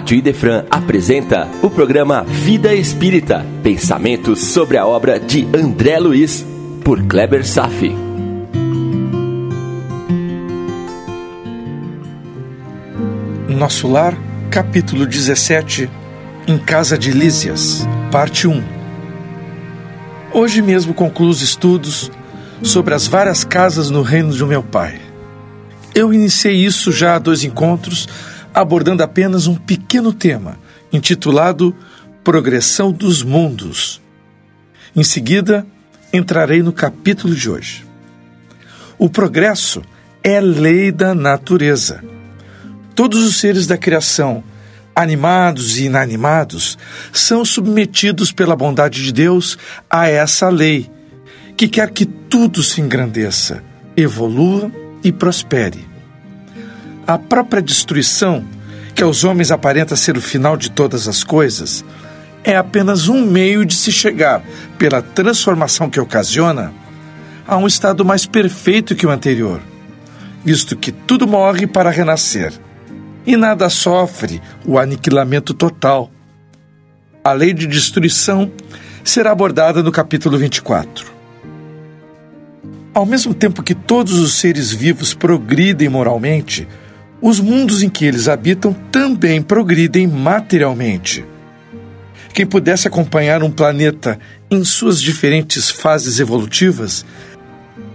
Rádio Idefran apresenta o programa Vida Espírita, pensamentos sobre a obra de André Luiz, por Kleber Safi. Nosso Lar, capítulo 17, em Casa de Lísias, parte 1. Hoje mesmo concluo os estudos sobre as várias casas no reino de meu pai. Eu iniciei isso já há dois encontros abordando apenas um pequeno tema, intitulado Progressão dos Mundos. Em seguida, entrarei no capítulo de hoje. O progresso é lei da natureza. Todos os seres da criação, animados e inanimados, são submetidos pela bondade de Deus a essa lei, que quer que tudo se engrandeça, evolua e prospere a própria destruição, que aos homens aparenta ser o final de todas as coisas, é apenas um meio de se chegar, pela transformação que ocasiona, a um estado mais perfeito que o anterior, visto que tudo morre para renascer e nada sofre o aniquilamento total. A lei de destruição será abordada no capítulo 24. Ao mesmo tempo que todos os seres vivos progridem moralmente, os mundos em que eles habitam também progridem materialmente. Quem pudesse acompanhar um planeta em suas diferentes fases evolutivas,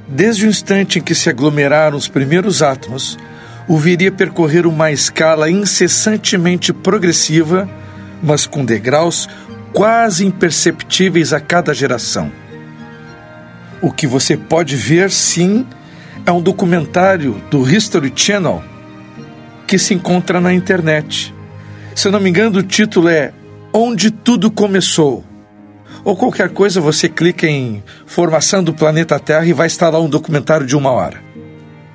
desde o instante em que se aglomeraram os primeiros átomos, o viria percorrer uma escala incessantemente progressiva, mas com degraus quase imperceptíveis a cada geração. O que você pode ver, sim, é um documentário do History Channel que se encontra na internet. Se eu não me engano, o título é Onde Tudo Começou. Ou qualquer coisa, você clica em Formação do Planeta Terra e vai estar lá um documentário de uma hora.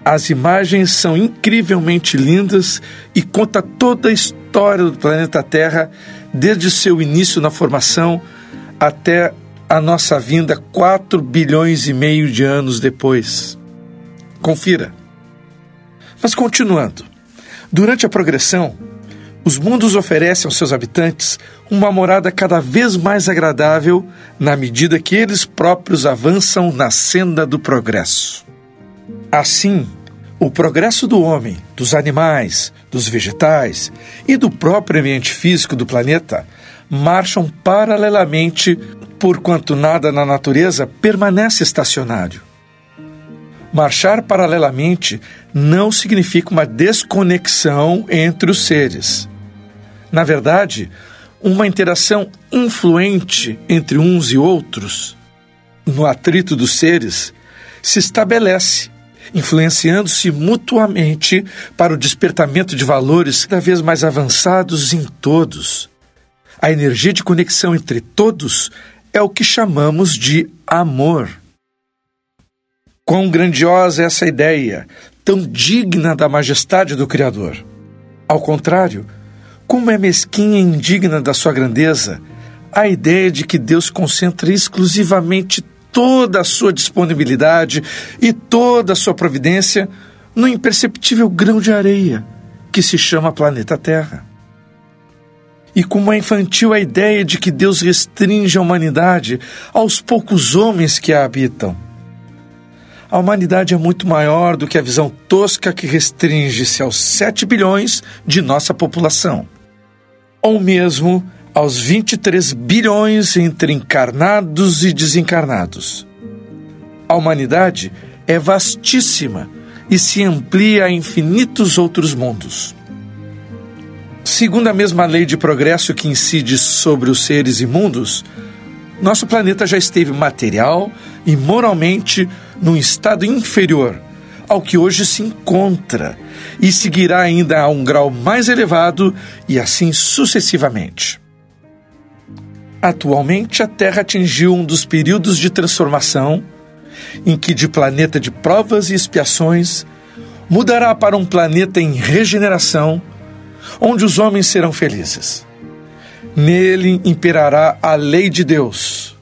As imagens são incrivelmente lindas e conta toda a história do planeta Terra, desde seu início na formação até a nossa vinda 4 bilhões e meio de anos depois. Confira. Mas continuando. Durante a progressão, os mundos oferecem aos seus habitantes uma morada cada vez mais agradável na medida que eles próprios avançam na senda do progresso. Assim, o progresso do homem, dos animais, dos vegetais e do próprio ambiente físico do planeta marcham paralelamente, porquanto nada na natureza permanece estacionário. Marchar paralelamente não significa uma desconexão entre os seres. Na verdade, uma interação influente entre uns e outros, no atrito dos seres, se estabelece, influenciando-se mutuamente para o despertamento de valores cada vez mais avançados em todos. A energia de conexão entre todos é o que chamamos de amor. Quão grandiosa é essa ideia, tão digna da majestade do Criador. Ao contrário, como é mesquinha e indigna da sua grandeza a ideia de que Deus concentra exclusivamente toda a sua disponibilidade e toda a sua providência no imperceptível grão de areia que se chama planeta Terra. E como é infantil a ideia de que Deus restringe a humanidade aos poucos homens que a habitam a humanidade é muito maior do que a visão tosca que restringe-se aos 7 bilhões de nossa população, ou mesmo aos 23 bilhões entre encarnados e desencarnados. A humanidade é vastíssima e se amplia a infinitos outros mundos. Segundo a mesma lei de progresso que incide sobre os seres imundos, nosso planeta já esteve material e moralmente num estado inferior ao que hoje se encontra e seguirá ainda a um grau mais elevado e assim sucessivamente. Atualmente, a Terra atingiu um dos períodos de transformação em que, de planeta de provas e expiações, mudará para um planeta em regeneração, onde os homens serão felizes. Nele imperará a lei de Deus.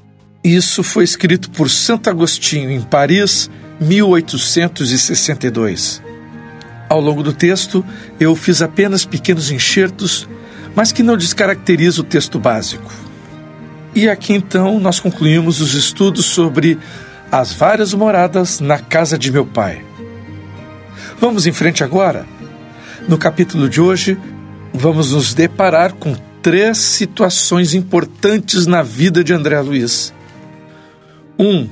Isso foi escrito por Santo Agostinho em Paris, 1862. Ao longo do texto, eu fiz apenas pequenos enxertos, mas que não descaracteriza o texto básico. E aqui então nós concluímos os estudos sobre as várias moradas na casa de meu pai. Vamos em frente agora? No capítulo de hoje, vamos nos deparar com três situações importantes na vida de André Luiz. Um,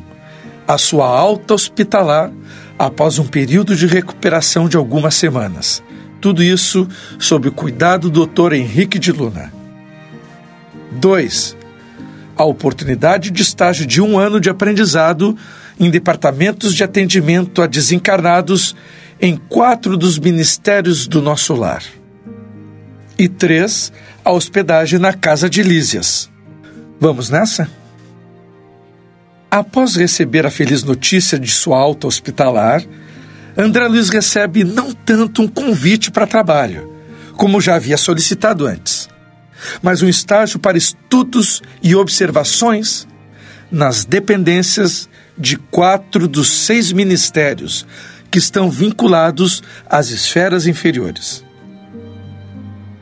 a sua alta hospitalar após um período de recuperação de algumas semanas. Tudo isso sob o cuidado do Dr. Henrique de Luna. 2. A oportunidade de estágio de um ano de aprendizado em departamentos de atendimento a desencarnados em quatro dos ministérios do nosso lar. E três, a hospedagem na casa de Lísias. Vamos nessa? Após receber a feliz notícia de sua alta hospitalar, André Luiz recebe não tanto um convite para trabalho, como já havia solicitado antes, mas um estágio para estudos e observações nas dependências de quatro dos seis ministérios que estão vinculados às esferas inferiores.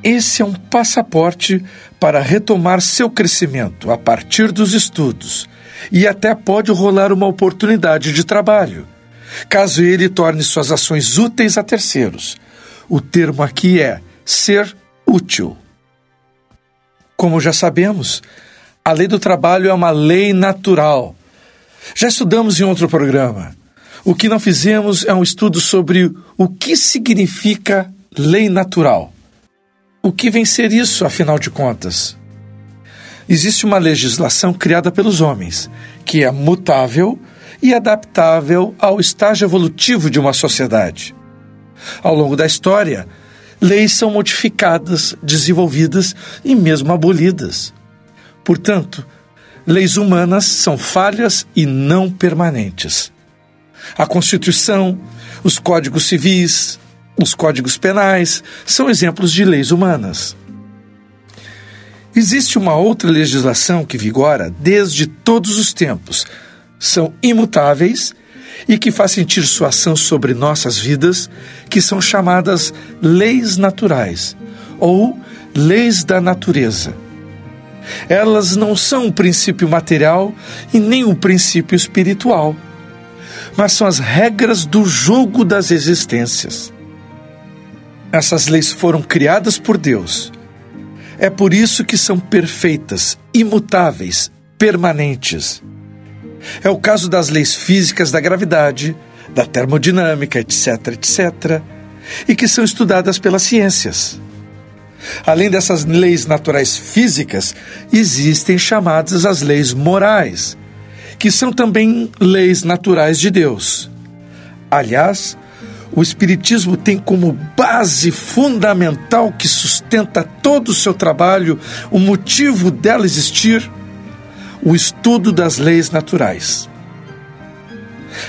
Esse é um passaporte para retomar seu crescimento a partir dos estudos e até pode rolar uma oportunidade de trabalho, caso ele torne suas ações úteis a terceiros. O termo aqui é ser útil. Como já sabemos, a lei do trabalho é uma lei natural. Já estudamos em outro programa. O que não fizemos é um estudo sobre o que significa lei natural. O que vem ser isso, afinal de contas? Existe uma legislação criada pelos homens, que é mutável e adaptável ao estágio evolutivo de uma sociedade. Ao longo da história, leis são modificadas, desenvolvidas e mesmo abolidas. Portanto, leis humanas são falhas e não permanentes. A Constituição, os códigos civis, os códigos penais são exemplos de leis humanas. Existe uma outra legislação que vigora desde todos os tempos, são imutáveis e que faz sentir sua ação sobre nossas vidas, que são chamadas leis naturais ou leis da natureza. Elas não são o princípio material e nem o princípio espiritual, mas são as regras do jogo das existências. Essas leis foram criadas por Deus. É por isso que são perfeitas, imutáveis, permanentes. É o caso das leis físicas da gravidade, da termodinâmica, etc., etc., e que são estudadas pelas ciências. Além dessas leis naturais físicas, existem chamadas as leis morais, que são também leis naturais de Deus. Aliás, o Espiritismo tem como base fundamental que sustenta todo o seu trabalho, o motivo dela existir, o estudo das leis naturais.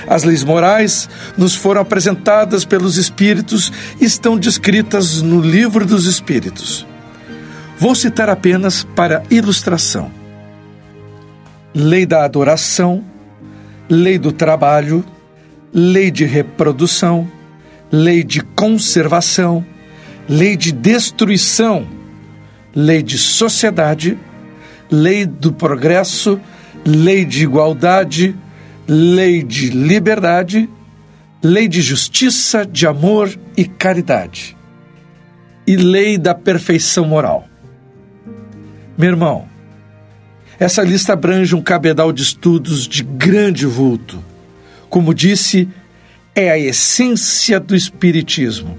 As leis morais nos foram apresentadas pelos Espíritos e estão descritas no Livro dos Espíritos. Vou citar apenas para ilustração: lei da adoração, lei do trabalho, lei de reprodução, lei de conservação, lei de destruição, lei de sociedade, lei do progresso, lei de igualdade, lei de liberdade, lei de justiça, de amor e caridade, e lei da perfeição moral. Meu irmão, essa lista abrange um cabedal de estudos de grande vulto. Como disse, é a essência do Espiritismo.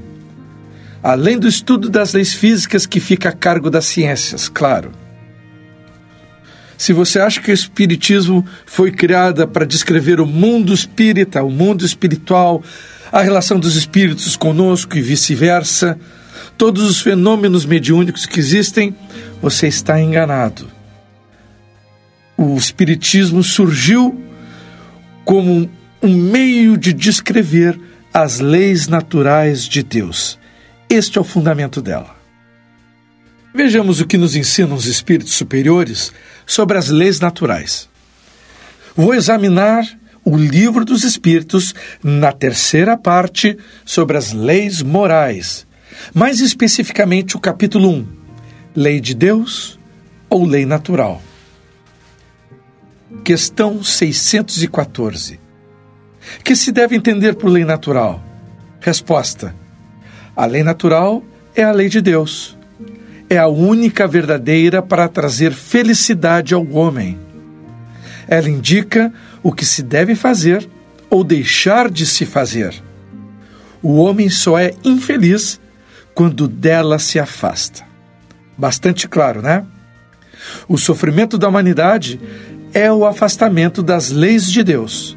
Além do estudo das leis físicas que fica a cargo das ciências, claro. Se você acha que o Espiritismo foi criado para descrever o mundo espírita, o mundo espiritual, a relação dos espíritos conosco e vice-versa, todos os fenômenos mediúnicos que existem, você está enganado. O Espiritismo surgiu como um meio de descrever as leis naturais de Deus. Este é o fundamento dela. Vejamos o que nos ensinam os espíritos superiores sobre as leis naturais. Vou examinar o livro dos Espíritos na terceira parte sobre as leis morais, mais especificamente o capítulo 1, Lei de Deus ou lei natural? Questão 614. Que se deve entender por lei natural? Resposta: A lei natural é a lei de Deus. É a única verdadeira para trazer felicidade ao homem. Ela indica o que se deve fazer ou deixar de se fazer. O homem só é infeliz quando dela se afasta. Bastante claro, né? O sofrimento da humanidade é o afastamento das leis de Deus.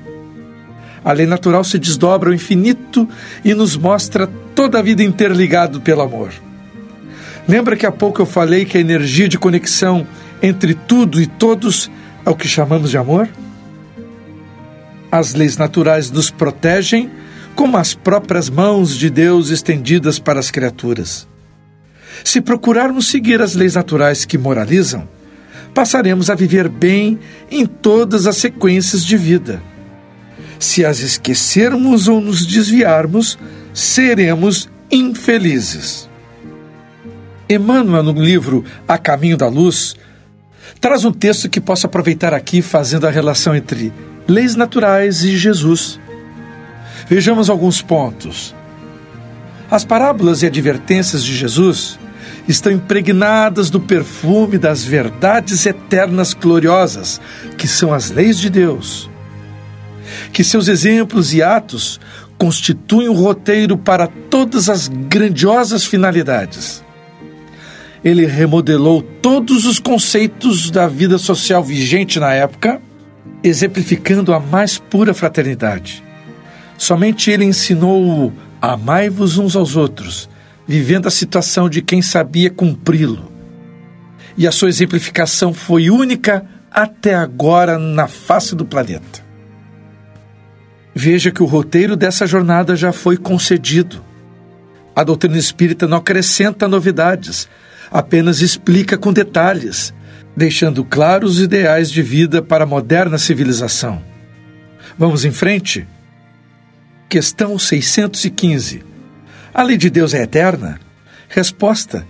A lei natural se desdobra ao infinito e nos mostra toda a vida interligado pelo amor. Lembra que há pouco eu falei que a energia de conexão entre tudo e todos é o que chamamos de amor? As leis naturais nos protegem como as próprias mãos de Deus estendidas para as criaturas. Se procurarmos seguir as leis naturais que moralizam, passaremos a viver bem em todas as sequências de vida. Se as esquecermos ou nos desviarmos, seremos infelizes. Emmanuel, no livro A Caminho da Luz, traz um texto que posso aproveitar aqui fazendo a relação entre leis naturais e Jesus. Vejamos alguns pontos. As parábolas e advertências de Jesus estão impregnadas do perfume das verdades eternas gloriosas, que são as leis de Deus que seus exemplos e atos constituem o roteiro para todas as grandiosas finalidades. Ele remodelou todos os conceitos da vida social vigente na época, exemplificando a mais pura fraternidade. Somente ele ensinou amai-vos uns aos outros, vivendo a situação de quem sabia cumpri-lo. E a sua exemplificação foi única até agora na face do planeta. Veja que o roteiro dessa jornada já foi concedido. A doutrina espírita não acrescenta novidades, apenas explica com detalhes, deixando claros os ideais de vida para a moderna civilização. Vamos em frente? Questão 615. A lei de Deus é eterna? Resposta: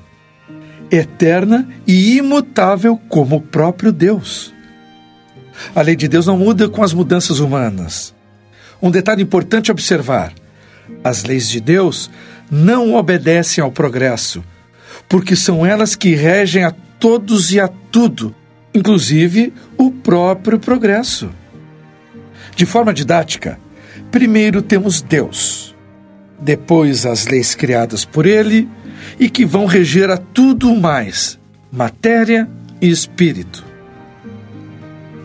eterna e imutável como o próprio Deus. A lei de Deus não muda com as mudanças humanas. Um detalhe importante observar: as leis de Deus não obedecem ao progresso, porque são elas que regem a todos e a tudo, inclusive o próprio progresso. De forma didática, primeiro temos Deus, depois as leis criadas por Ele e que vão reger a tudo mais, matéria e espírito.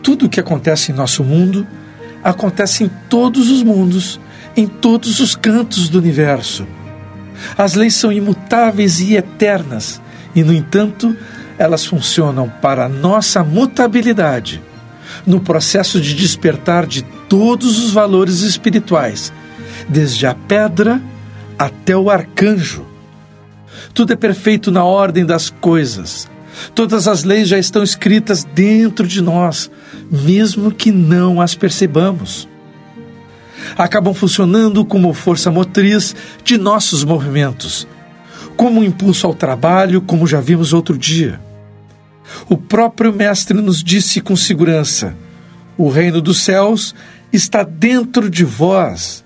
Tudo o que acontece em nosso mundo acontece em todos os mundos, em todos os cantos do universo. As leis são imutáveis e eternas, e, no entanto, elas funcionam para a nossa mutabilidade, no processo de despertar de todos os valores espirituais, desde a pedra até o arcanjo. Tudo é perfeito na ordem das coisas, Todas as leis já estão escritas dentro de nós, mesmo que não as percebamos. Acabam funcionando como força motriz de nossos movimentos, como um impulso ao trabalho, como já vimos outro dia. O próprio Mestre nos disse com segurança: o reino dos céus está dentro de vós.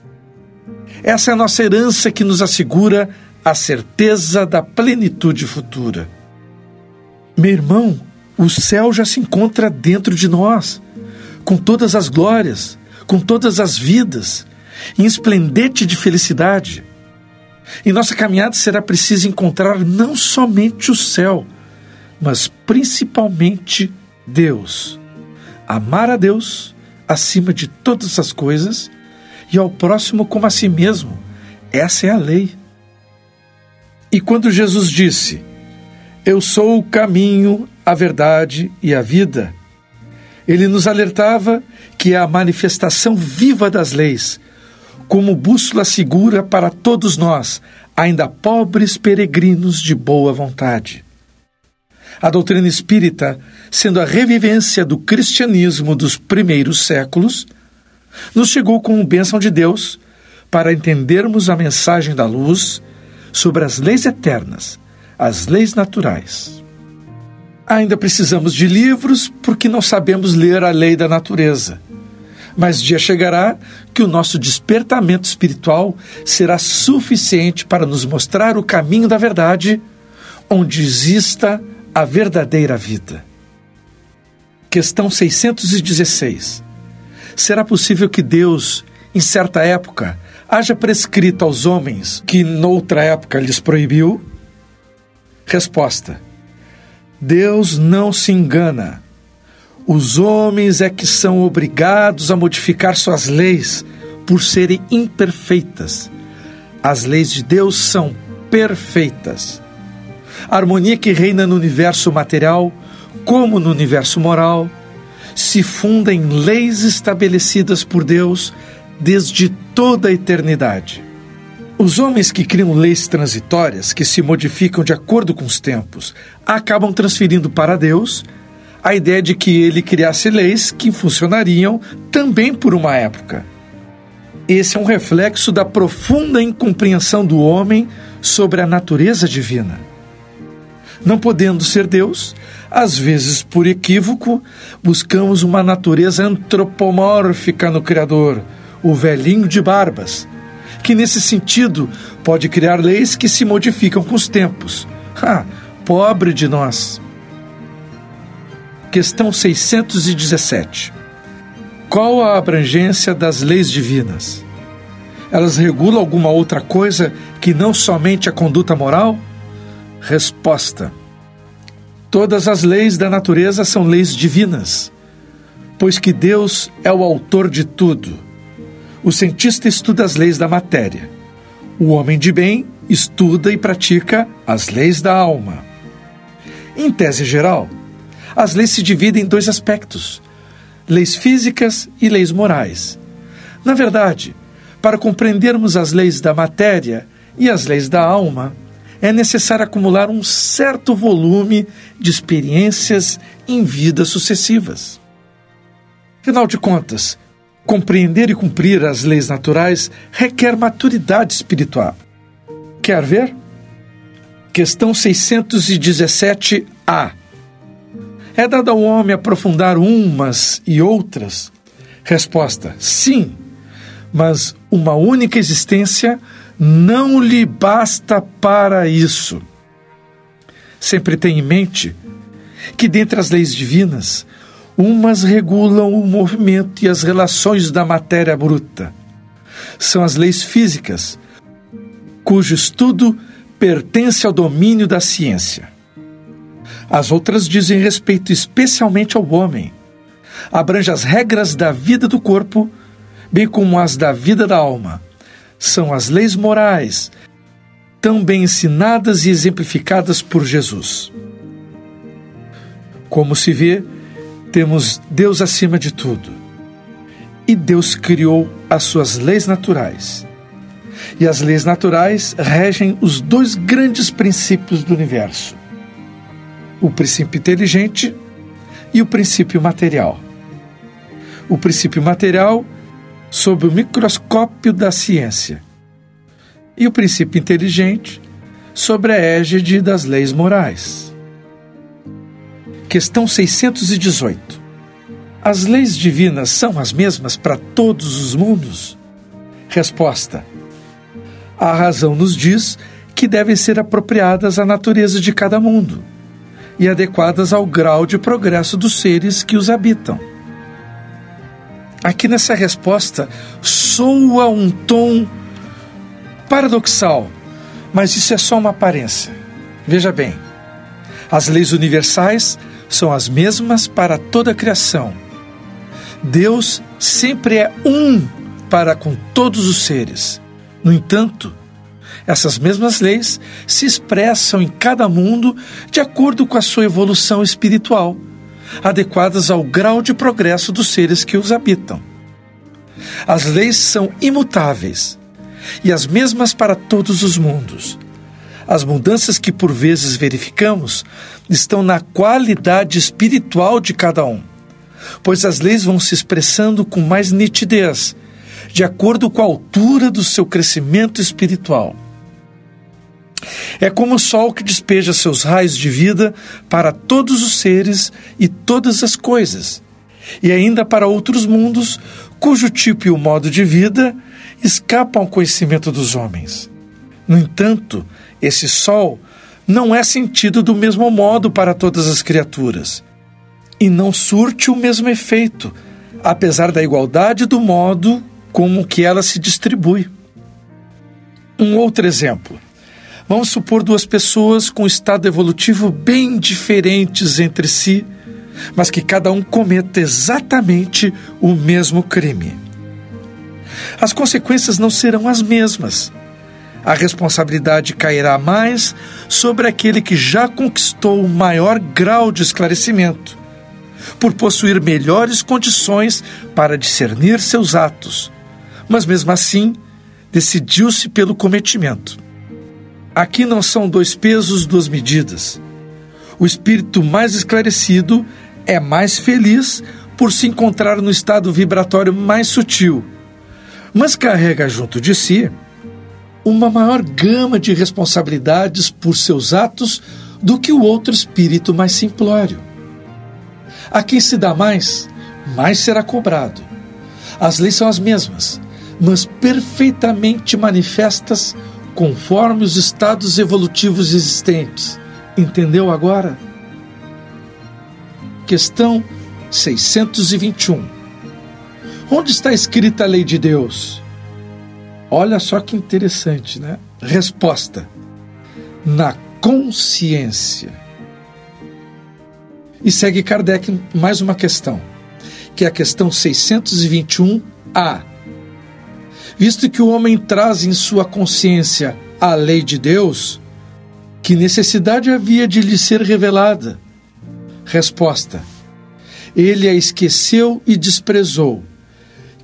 Essa é a nossa herança que nos assegura a certeza da plenitude futura. Meu irmão, o céu já se encontra dentro de nós, com todas as glórias, com todas as vidas, em esplendente de felicidade. Em nossa caminhada será preciso encontrar não somente o céu, mas principalmente Deus. Amar a Deus acima de todas as coisas e ao próximo como a si mesmo. Essa é a lei. E quando Jesus disse: eu sou o caminho, a verdade e a vida. Ele nos alertava que é a manifestação viva das leis, como bússola segura para todos nós, ainda pobres peregrinos de boa vontade. A doutrina espírita, sendo a revivência do cristianismo dos primeiros séculos, nos chegou com bênção de Deus para entendermos a mensagem da luz sobre as leis eternas as leis naturais. Ainda precisamos de livros porque não sabemos ler a lei da natureza. Mas dia chegará que o nosso despertamento espiritual será suficiente para nos mostrar o caminho da verdade, onde exista a verdadeira vida. Questão 616. Será possível que Deus, em certa época, haja prescrito aos homens que noutra época lhes proibiu? Resposta: Deus não se engana. Os homens é que são obrigados a modificar suas leis por serem imperfeitas. As leis de Deus são perfeitas. A harmonia que reina no universo material, como no universo moral, se funda em leis estabelecidas por Deus desde toda a eternidade. Os homens que criam leis transitórias que se modificam de acordo com os tempos acabam transferindo para Deus a ideia de que ele criasse leis que funcionariam também por uma época. Esse é um reflexo da profunda incompreensão do homem sobre a natureza divina. Não podendo ser Deus, às vezes por equívoco, buscamos uma natureza antropomórfica no Criador, o velhinho de barbas que nesse sentido pode criar leis que se modificam com os tempos. Pobre de nós! Questão 617. Qual a abrangência das leis divinas? Elas regulam alguma outra coisa que não somente a conduta moral? Resposta: Todas as leis da natureza são leis divinas, pois que Deus é o autor de tudo o cientista estuda as leis da matéria. O homem de bem estuda e pratica as leis da alma. Em tese geral, as leis se dividem em dois aspectos: leis físicas e leis morais. Na verdade, para compreendermos as leis da matéria e as leis da alma, é necessário acumular um certo volume de experiências em vidas sucessivas. Afinal de contas, Compreender e cumprir as leis naturais requer maturidade espiritual. Quer ver? Questão 617A. É dado ao homem aprofundar umas e outras? Resposta: sim, mas uma única existência não lhe basta para isso. Sempre tenha em mente que, dentre as leis divinas, Umas regulam o movimento e as relações da matéria bruta. São as leis físicas, cujo estudo pertence ao domínio da ciência. As outras dizem respeito especialmente ao homem. Abrange as regras da vida do corpo, bem como as da vida da alma. São as leis morais, tão bem ensinadas e exemplificadas por Jesus. Como se vê, temos Deus acima de tudo. E Deus criou as suas leis naturais. E as leis naturais regem os dois grandes princípios do universo: o princípio inteligente e o princípio material. O princípio material sob o microscópio da ciência, e o princípio inteligente sobre a égide das leis morais. Questão 618. As leis divinas são as mesmas para todos os mundos? Resposta: A razão nos diz que devem ser apropriadas à natureza de cada mundo e adequadas ao grau de progresso dos seres que os habitam. Aqui nessa resposta soa um tom paradoxal, mas isso é só uma aparência. Veja bem, as leis universais são as mesmas para toda a criação. Deus sempre é um para com todos os seres. No entanto, essas mesmas leis se expressam em cada mundo de acordo com a sua evolução espiritual, adequadas ao grau de progresso dos seres que os habitam. As leis são imutáveis e as mesmas para todos os mundos. As mudanças que por vezes verificamos estão na qualidade espiritual de cada um, pois as leis vão se expressando com mais nitidez, de acordo com a altura do seu crescimento espiritual. É como o sol que despeja seus raios de vida para todos os seres e todas as coisas, e ainda para outros mundos cujo tipo e o modo de vida escapam ao conhecimento dos homens. No entanto, esse sol não é sentido do mesmo modo para todas as criaturas e não surte o mesmo efeito, apesar da igualdade do modo como que ela se distribui. Um outro exemplo. Vamos supor duas pessoas com estado evolutivo bem diferentes entre si, mas que cada um cometa exatamente o mesmo crime. As consequências não serão as mesmas. A responsabilidade cairá mais sobre aquele que já conquistou o maior grau de esclarecimento, por possuir melhores condições para discernir seus atos, mas mesmo assim decidiu-se pelo cometimento. Aqui não são dois pesos, duas medidas. O espírito mais esclarecido é mais feliz por se encontrar no estado vibratório mais sutil, mas carrega junto de si uma maior gama de responsabilidades por seus atos do que o outro espírito mais simplório. A quem se dá mais, mais será cobrado. As leis são as mesmas, mas perfeitamente manifestas conforme os estados evolutivos existentes. Entendeu agora? Questão 621. Onde está escrita a lei de Deus? Olha só que interessante, né? Resposta: na consciência. E segue Kardec mais uma questão, que é a questão 621A. Visto que o homem traz em sua consciência a lei de Deus, que necessidade havia de lhe ser revelada? Resposta: Ele a esqueceu e desprezou.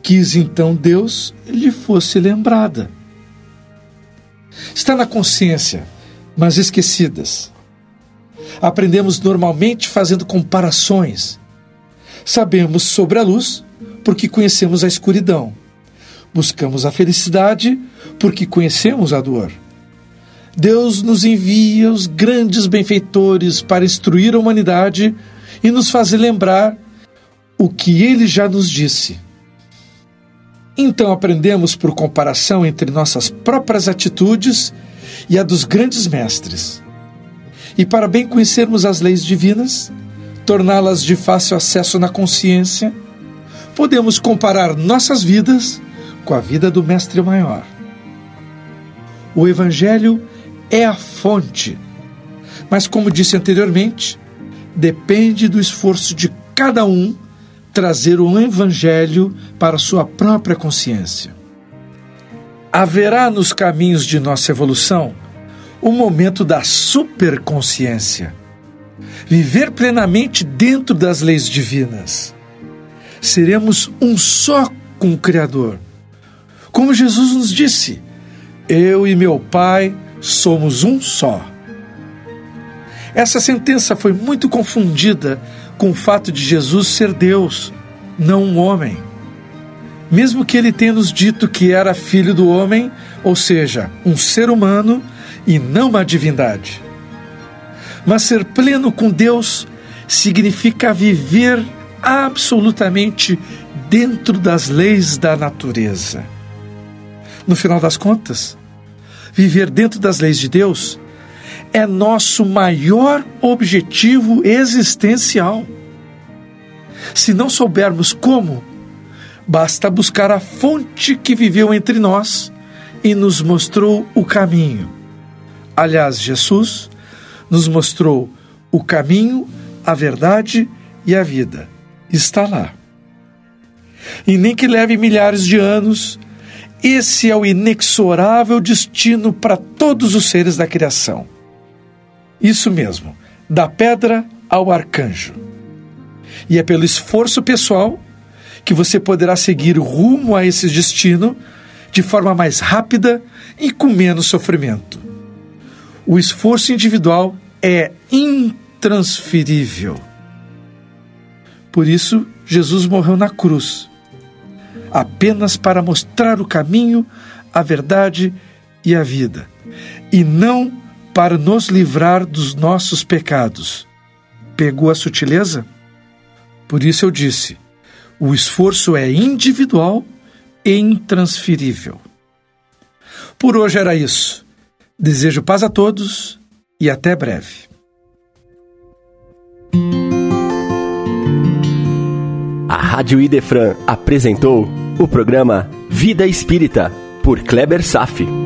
Quis então Deus lhe fosse lembrada. Está na consciência, mas esquecidas. Aprendemos normalmente fazendo comparações. Sabemos sobre a luz porque conhecemos a escuridão. Buscamos a felicidade porque conhecemos a dor. Deus nos envia os grandes benfeitores para instruir a humanidade e nos fazer lembrar o que ele já nos disse. Então aprendemos por comparação entre nossas próprias atitudes e a dos grandes mestres. E para bem conhecermos as leis divinas, torná-las de fácil acesso na consciência, podemos comparar nossas vidas com a vida do Mestre Maior. O Evangelho é a fonte, mas, como disse anteriormente, depende do esforço de cada um trazer o Evangelho para sua própria consciência. Haverá nos caminhos de nossa evolução o momento da superconsciência. Viver plenamente dentro das leis divinas. Seremos um só com o Criador. Como Jesus nos disse: Eu e meu Pai somos um só. Essa sentença foi muito confundida com o fato de Jesus ser Deus, não um homem. Mesmo que ele tenha nos dito que era filho do homem, ou seja, um ser humano e não uma divindade. Mas ser pleno com Deus significa viver absolutamente dentro das leis da natureza. No final das contas, viver dentro das leis de Deus é nosso maior objetivo existencial. Se não soubermos como, basta buscar a fonte que viveu entre nós e nos mostrou o caminho. Aliás, Jesus nos mostrou o caminho, a verdade e a vida. Está lá. E nem que leve milhares de anos, esse é o inexorável destino para todos os seres da criação. Isso mesmo, da pedra ao arcanjo. E é pelo esforço pessoal que você poderá seguir rumo a esse destino de forma mais rápida e com menos sofrimento. O esforço individual é intransferível. Por isso, Jesus morreu na cruz, apenas para mostrar o caminho, a verdade e a vida, e não para nos livrar dos nossos pecados. Pegou a sutileza? Por isso eu disse: o esforço é individual e intransferível. Por hoje era isso. Desejo paz a todos e até breve. A Rádio Idefran apresentou o programa Vida Espírita, por Kleber Safi.